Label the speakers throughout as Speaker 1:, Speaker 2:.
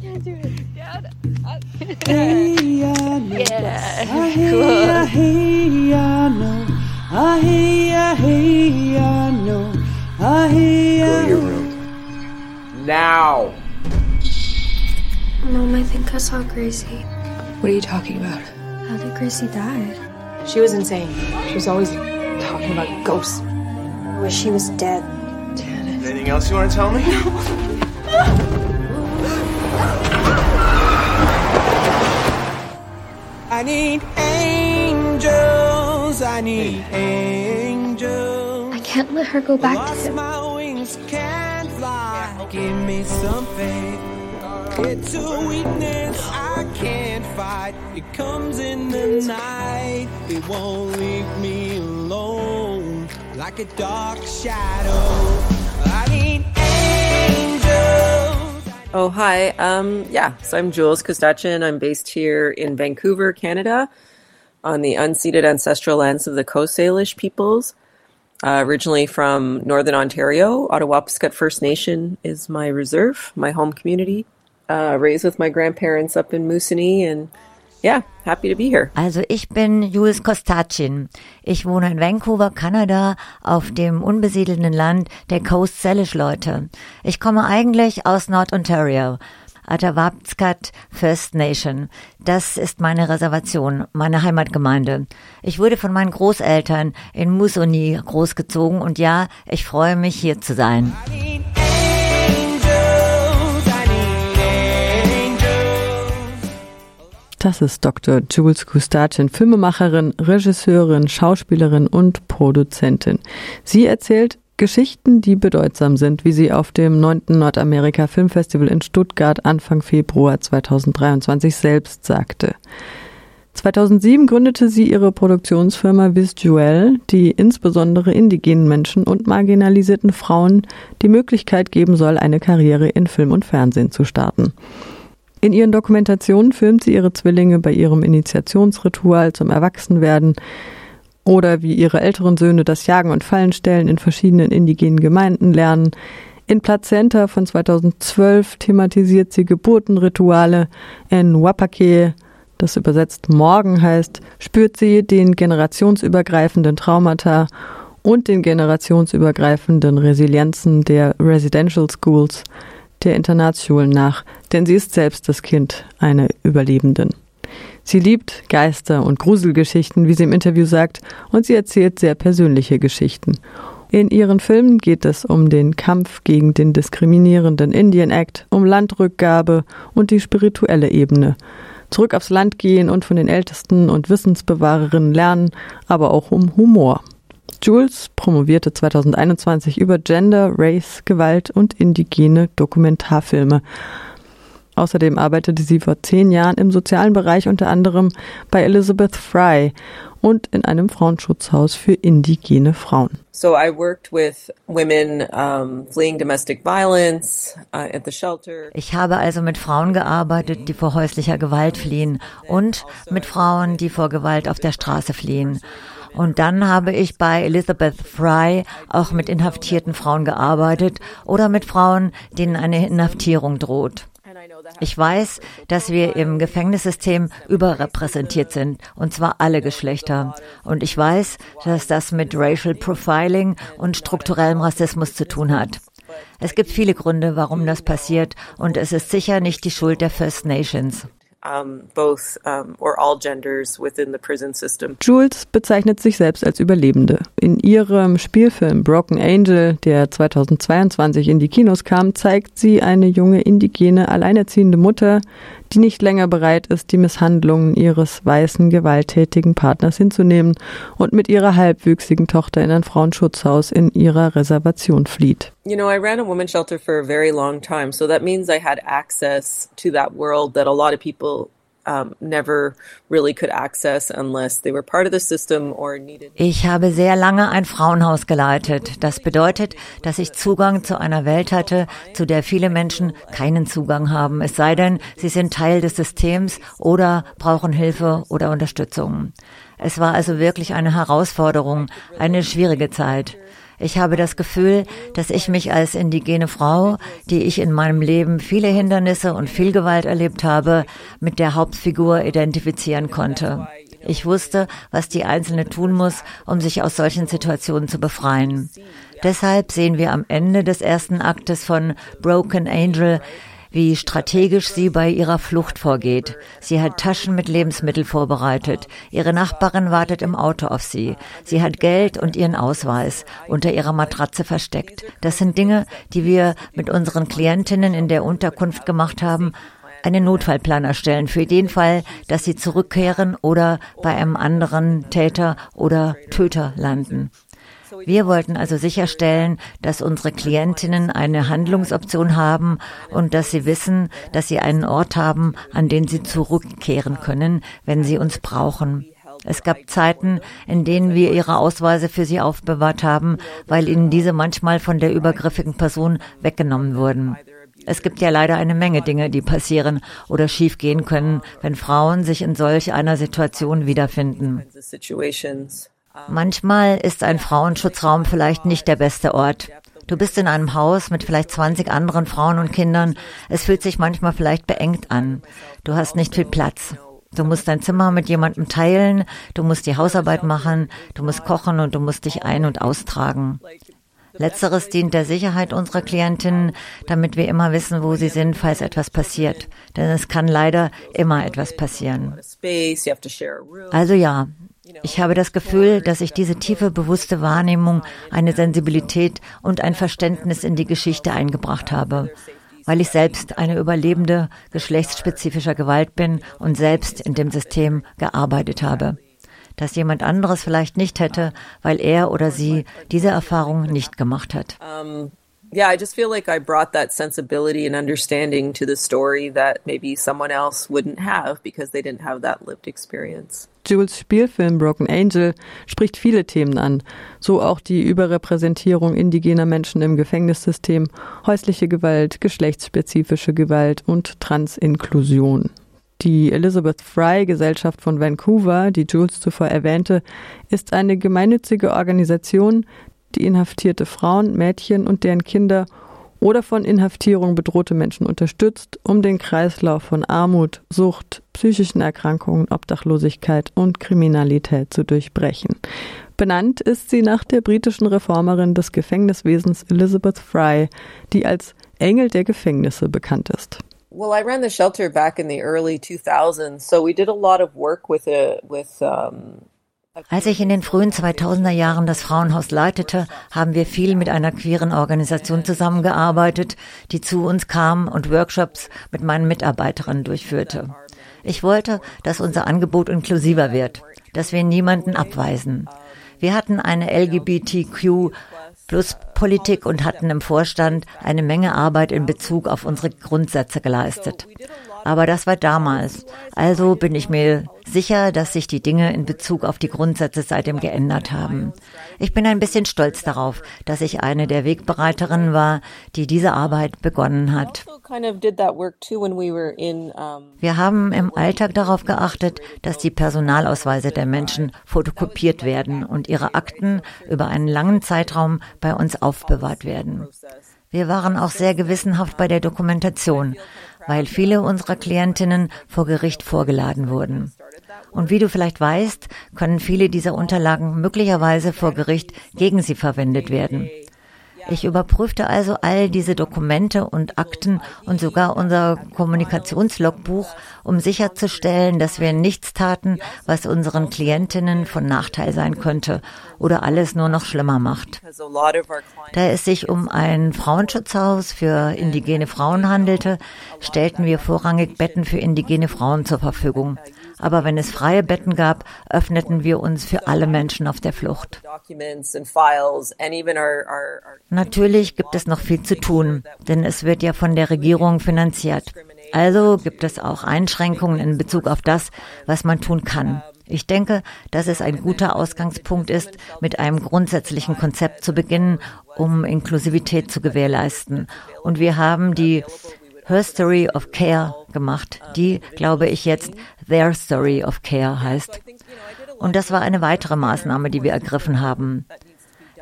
Speaker 1: can't do it. Dad.
Speaker 2: Hey, I know. Yeah. I hey, I hey, I know. I hey, I hey, I know. I hey,
Speaker 3: Go to your room. Now.
Speaker 4: Mom, I think I saw Gracie.
Speaker 1: What are you talking about?
Speaker 4: How did Gracie die?
Speaker 1: She was insane. She was always talking about ghosts.
Speaker 4: I wish she was dead.
Speaker 1: Janet.
Speaker 3: Anything else you want to tell me?
Speaker 2: I need angels. I need angels.
Speaker 4: I can't let her go back to him.
Speaker 2: my wings, can't fly. Give me some faith. It's a weakness I can't fight. It comes in the night. It won't leave me alone like a dark shadow. I need angels.
Speaker 5: Oh, hi. Um, yeah, so I'm Jules Kostachin. I'm based here in Vancouver, Canada, on the unceded ancestral lands of the Coast Salish peoples. Uh, originally from Northern Ontario, Ottawapiskat First Nation is my reserve, my home community. Uh, raised with my grandparents up in Moosonee, and yeah, happy to be here.
Speaker 6: Also ich bin Jules Kostachin. Ich wohne in Vancouver, Kanada, auf dem unbesiedelten Land der Coast Salish Leute. Ich komme eigentlich aus Nord-Ontario. Atawapskat First Nation. Das ist meine Reservation, meine Heimatgemeinde. Ich wurde von meinen Großeltern in Musoni großgezogen und ja, ich freue mich hier zu sein.
Speaker 2: I
Speaker 7: Das ist Dr. Jules Kustachin, Filmemacherin, Regisseurin, Schauspielerin und Produzentin. Sie erzählt Geschichten, die bedeutsam sind, wie sie auf dem 9. Nordamerika Filmfestival in Stuttgart Anfang Februar 2023 selbst sagte. 2007 gründete sie ihre Produktionsfirma Visual, die insbesondere indigenen Menschen und marginalisierten Frauen die Möglichkeit geben soll, eine Karriere in Film und Fernsehen zu starten. In ihren Dokumentationen filmt sie ihre Zwillinge bei ihrem Initiationsritual zum Erwachsenwerden oder wie ihre älteren Söhne das Jagen und Fallenstellen in verschiedenen indigenen Gemeinden lernen. In Plazenta von 2012 thematisiert sie Geburtenrituale. In Wapake, das übersetzt Morgen heißt, spürt sie den generationsübergreifenden Traumata und den generationsübergreifenden Resilienzen der Residential Schools, der Internatsschulen nach, denn sie ist selbst das Kind einer Überlebenden. Sie liebt Geister und Gruselgeschichten, wie sie im Interview sagt, und sie erzählt sehr persönliche Geschichten. In ihren Filmen geht es um den Kampf gegen den diskriminierenden Indian Act, um Landrückgabe und die spirituelle Ebene. Zurück aufs Land gehen und von den Ältesten und Wissensbewahrerinnen lernen, aber auch um Humor. Jules promovierte 2021 über Gender, Race, Gewalt und indigene Dokumentarfilme. Außerdem arbeitete sie vor zehn Jahren im sozialen Bereich unter anderem bei Elizabeth Fry und in einem Frauenschutzhaus für indigene Frauen.
Speaker 5: So I worked with women um, fleeing domestic violence uh, at the shelter.
Speaker 6: Ich habe also mit Frauen gearbeitet, die vor häuslicher Gewalt fliehen und mit Frauen, die vor Gewalt auf der Straße fliehen. Und dann habe ich bei Elizabeth Fry auch mit inhaftierten Frauen gearbeitet oder mit Frauen, denen eine Inhaftierung droht. Ich weiß, dass wir im Gefängnissystem überrepräsentiert sind, und zwar alle Geschlechter. Und ich weiß, dass das mit Racial Profiling und strukturellem Rassismus zu tun hat. Es gibt viele Gründe, warum das passiert, und es ist sicher nicht die Schuld der First Nations.
Speaker 5: Um, both um, or all genders within the prison system.
Speaker 7: Jules bezeichnet sich selbst als Überlebende. In ihrem Spielfilm Broken Angel, der 2022 in die Kinos kam, zeigt sie eine junge indigene alleinerziehende Mutter, die nicht länger bereit ist, die Misshandlungen ihres weißen gewalttätigen Partners hinzunehmen und mit ihrer halbwüchsigen Tochter in ein Frauenschutzhaus in ihrer Reservation flieht.
Speaker 5: You know, I ran a women's shelter for a very long time, so that means I had access to that world that a lot of people um, never really could access unless they were part of the system or needed.
Speaker 6: Ich habe sehr lange ein Frauenhaus geleitet. Das bedeutet, dass ich Zugang zu einer Welt hatte, zu der viele Menschen keinen Zugang haben, es sei denn, sie sind Teil des Systems oder brauchen Hilfe oder Unterstützung. Es war also wirklich eine Herausforderung, eine schwierige Zeit. Ich habe das Gefühl, dass ich mich als indigene Frau, die ich in meinem Leben viele Hindernisse und viel Gewalt erlebt habe, mit der Hauptfigur identifizieren konnte. Ich wusste, was die Einzelne tun muss, um sich aus solchen Situationen zu befreien. Deshalb sehen wir am Ende des ersten Aktes von Broken Angel, wie strategisch sie bei ihrer Flucht vorgeht. Sie hat Taschen mit Lebensmitteln vorbereitet. Ihre Nachbarin wartet im Auto auf sie. Sie hat Geld und ihren Ausweis unter ihrer Matratze versteckt. Das sind Dinge, die wir mit unseren Klientinnen in der Unterkunft gemacht haben, einen Notfallplan erstellen für den Fall, dass sie zurückkehren oder bei einem anderen Täter oder Töter landen. Wir wollten also sicherstellen, dass unsere Klientinnen eine Handlungsoption haben und dass sie wissen, dass sie einen Ort haben, an den sie zurückkehren können, wenn sie uns brauchen. Es gab Zeiten, in denen wir ihre Ausweise für sie aufbewahrt haben, weil ihnen diese manchmal von der übergriffigen Person weggenommen wurden. Es gibt ja leider eine Menge Dinge, die passieren oder schiefgehen können, wenn Frauen sich in solch einer Situation wiederfinden. Manchmal ist ein Frauenschutzraum vielleicht nicht der beste Ort. Du bist in einem Haus mit vielleicht 20 anderen Frauen und Kindern. Es fühlt sich manchmal vielleicht beengt an. Du hast nicht viel Platz. Du musst dein Zimmer mit jemandem teilen, du musst die Hausarbeit machen, du musst kochen und du musst dich ein- und austragen. Letzteres dient der Sicherheit unserer Klientinnen, damit wir immer wissen, wo sie sind, falls etwas passiert. Denn es kann leider immer etwas passieren. Also ja, ich habe das Gefühl, dass ich diese tiefe, bewusste Wahrnehmung, eine Sensibilität und ein Verständnis in die Geschichte eingebracht habe, weil ich selbst eine Überlebende geschlechtsspezifischer Gewalt bin und selbst in dem System gearbeitet habe. Das jemand anderes vielleicht nicht hätte, weil er oder sie diese Erfahrung nicht gemacht hat. Um
Speaker 5: yeah, I just feel like I brought that sensibility and understanding to the story that maybe someone else wouldn't have because they didn't have that lived experience.
Speaker 7: Jules Spielfilm Broken Angel spricht viele Themen an, so auch die Überrepräsentierung indigener Menschen im Gefängnissystem, häusliche Gewalt, geschlechtsspezifische Gewalt und Transinklusion. Die Elizabeth Fry Gesellschaft von Vancouver, die Jules zuvor erwähnte, ist eine gemeinnützige Organisation, die inhaftierte Frauen, Mädchen und deren Kinder oder von Inhaftierung bedrohte Menschen unterstützt, um den Kreislauf von Armut, Sucht, psychischen Erkrankungen, Obdachlosigkeit und Kriminalität zu durchbrechen. Benannt ist sie nach der britischen Reformerin des Gefängniswesens Elizabeth Fry, die als Engel der Gefängnisse bekannt ist.
Speaker 5: Well, I ran the shelter back in the early 2000s, so we did a lot of work with it, with um,
Speaker 6: als ich in den frühen 2000er Jahren das Frauenhaus leitete, haben wir viel mit einer queeren Organisation zusammengearbeitet, die zu uns kam und Workshops mit meinen Mitarbeiterinnen durchführte. Ich wollte, dass unser Angebot inklusiver wird, dass wir niemanden abweisen. Wir hatten eine LGBTQ plus Politik und hatten im Vorstand eine Menge Arbeit in Bezug auf unsere Grundsätze geleistet. Aber das war damals. Also bin ich mir sicher, dass sich die Dinge in Bezug auf die Grundsätze seitdem geändert haben. Ich bin ein bisschen stolz darauf, dass ich eine der Wegbereiterinnen war, die diese Arbeit begonnen hat. Wir haben im Alltag darauf geachtet, dass die Personalausweise der Menschen fotokopiert werden und ihre Akten über einen langen Zeitraum bei uns aufbewahrt werden. Wir waren auch sehr gewissenhaft bei der Dokumentation, weil viele unserer Klientinnen vor Gericht vorgeladen wurden. Und wie du vielleicht weißt, können viele dieser Unterlagen möglicherweise vor Gericht gegen sie verwendet werden. Ich überprüfte also all diese Dokumente und Akten und sogar unser Kommunikationslogbuch, um sicherzustellen, dass wir nichts taten, was unseren Klientinnen von Nachteil sein könnte oder alles nur noch schlimmer macht. Da es sich um ein Frauenschutzhaus für indigene Frauen handelte, stellten wir vorrangig Betten für indigene Frauen zur Verfügung. Aber wenn es freie Betten gab, öffneten wir uns für alle Menschen auf der Flucht. Natürlich gibt es noch viel zu tun, denn es wird ja von der Regierung finanziert. Also gibt es auch Einschränkungen in Bezug auf das, was man tun kann. Ich denke, dass es ein guter Ausgangspunkt ist, mit einem grundsätzlichen Konzept zu beginnen, um Inklusivität zu gewährleisten. Und wir haben die Her Story of Care gemacht, die, glaube ich, jetzt Their Story of Care heißt. Und das war eine weitere Maßnahme, die wir ergriffen haben.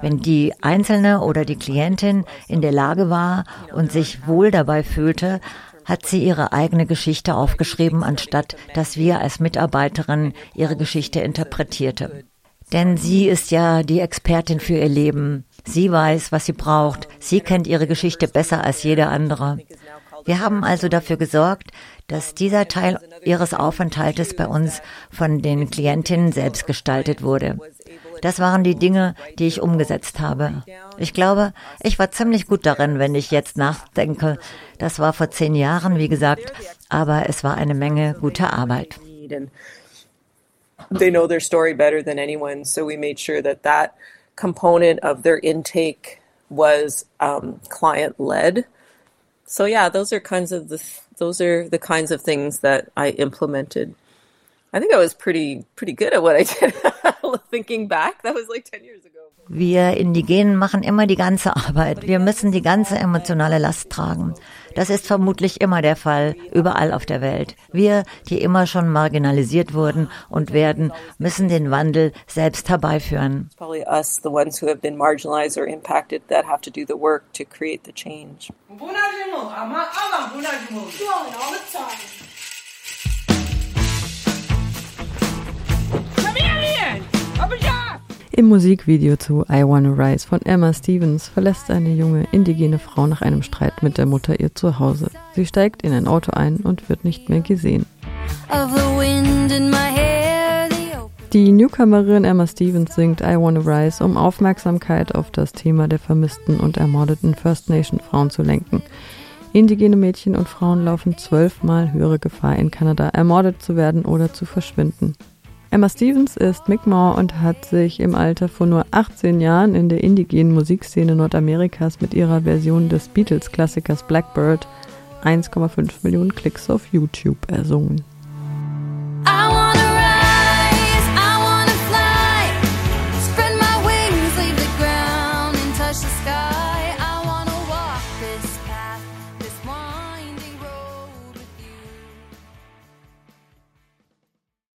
Speaker 6: Wenn die Einzelne oder die Klientin in der Lage war und sich wohl dabei fühlte, hat sie ihre eigene Geschichte aufgeschrieben, anstatt dass wir als Mitarbeiterin ihre Geschichte interpretierte. Denn sie ist ja die Expertin für ihr Leben. Sie weiß, was sie braucht. Sie kennt ihre Geschichte besser als jeder andere. Wir haben also dafür gesorgt, dass dieser Teil ihres Aufenthaltes bei uns von den Klientinnen selbst gestaltet wurde. Das waren die Dinge, die ich umgesetzt habe. Ich glaube, ich war ziemlich gut darin, wenn ich jetzt nachdenke. Das war vor zehn Jahren, wie gesagt, aber es war eine Menge guter Arbeit.
Speaker 5: They know their story better than anyone, so we made sure that that component of their intake was um, client led. So yeah, those are kinds of the those are the kinds of things that I implemented. I think I was pretty pretty good at what I did.
Speaker 6: Wir Indigenen machen immer die ganze Arbeit. Wir müssen die ganze emotionale Last tragen. Das ist vermutlich immer der Fall, überall auf der Welt. Wir, die immer schon marginalisiert wurden und werden, müssen den Wandel selbst herbeiführen.
Speaker 7: Im Musikvideo zu I Wanna Rise von Emma Stevens verlässt eine junge indigene Frau nach einem Streit mit der Mutter ihr Zuhause. Sie steigt in ein Auto ein und wird nicht mehr gesehen. Die Newcomerin Emma Stevens singt I Wanna Rise, um Aufmerksamkeit auf das Thema der vermissten und ermordeten First Nation Frauen zu lenken. Indigene Mädchen und Frauen laufen zwölfmal höhere Gefahr, in Kanada ermordet zu werden oder zu verschwinden. Emma Stevens ist Mi'kmaq und hat sich im Alter von nur 18 Jahren in der indigenen Musikszene Nordamerikas mit ihrer Version des Beatles-Klassikers Blackbird 1,5 Millionen Klicks auf YouTube ersungen.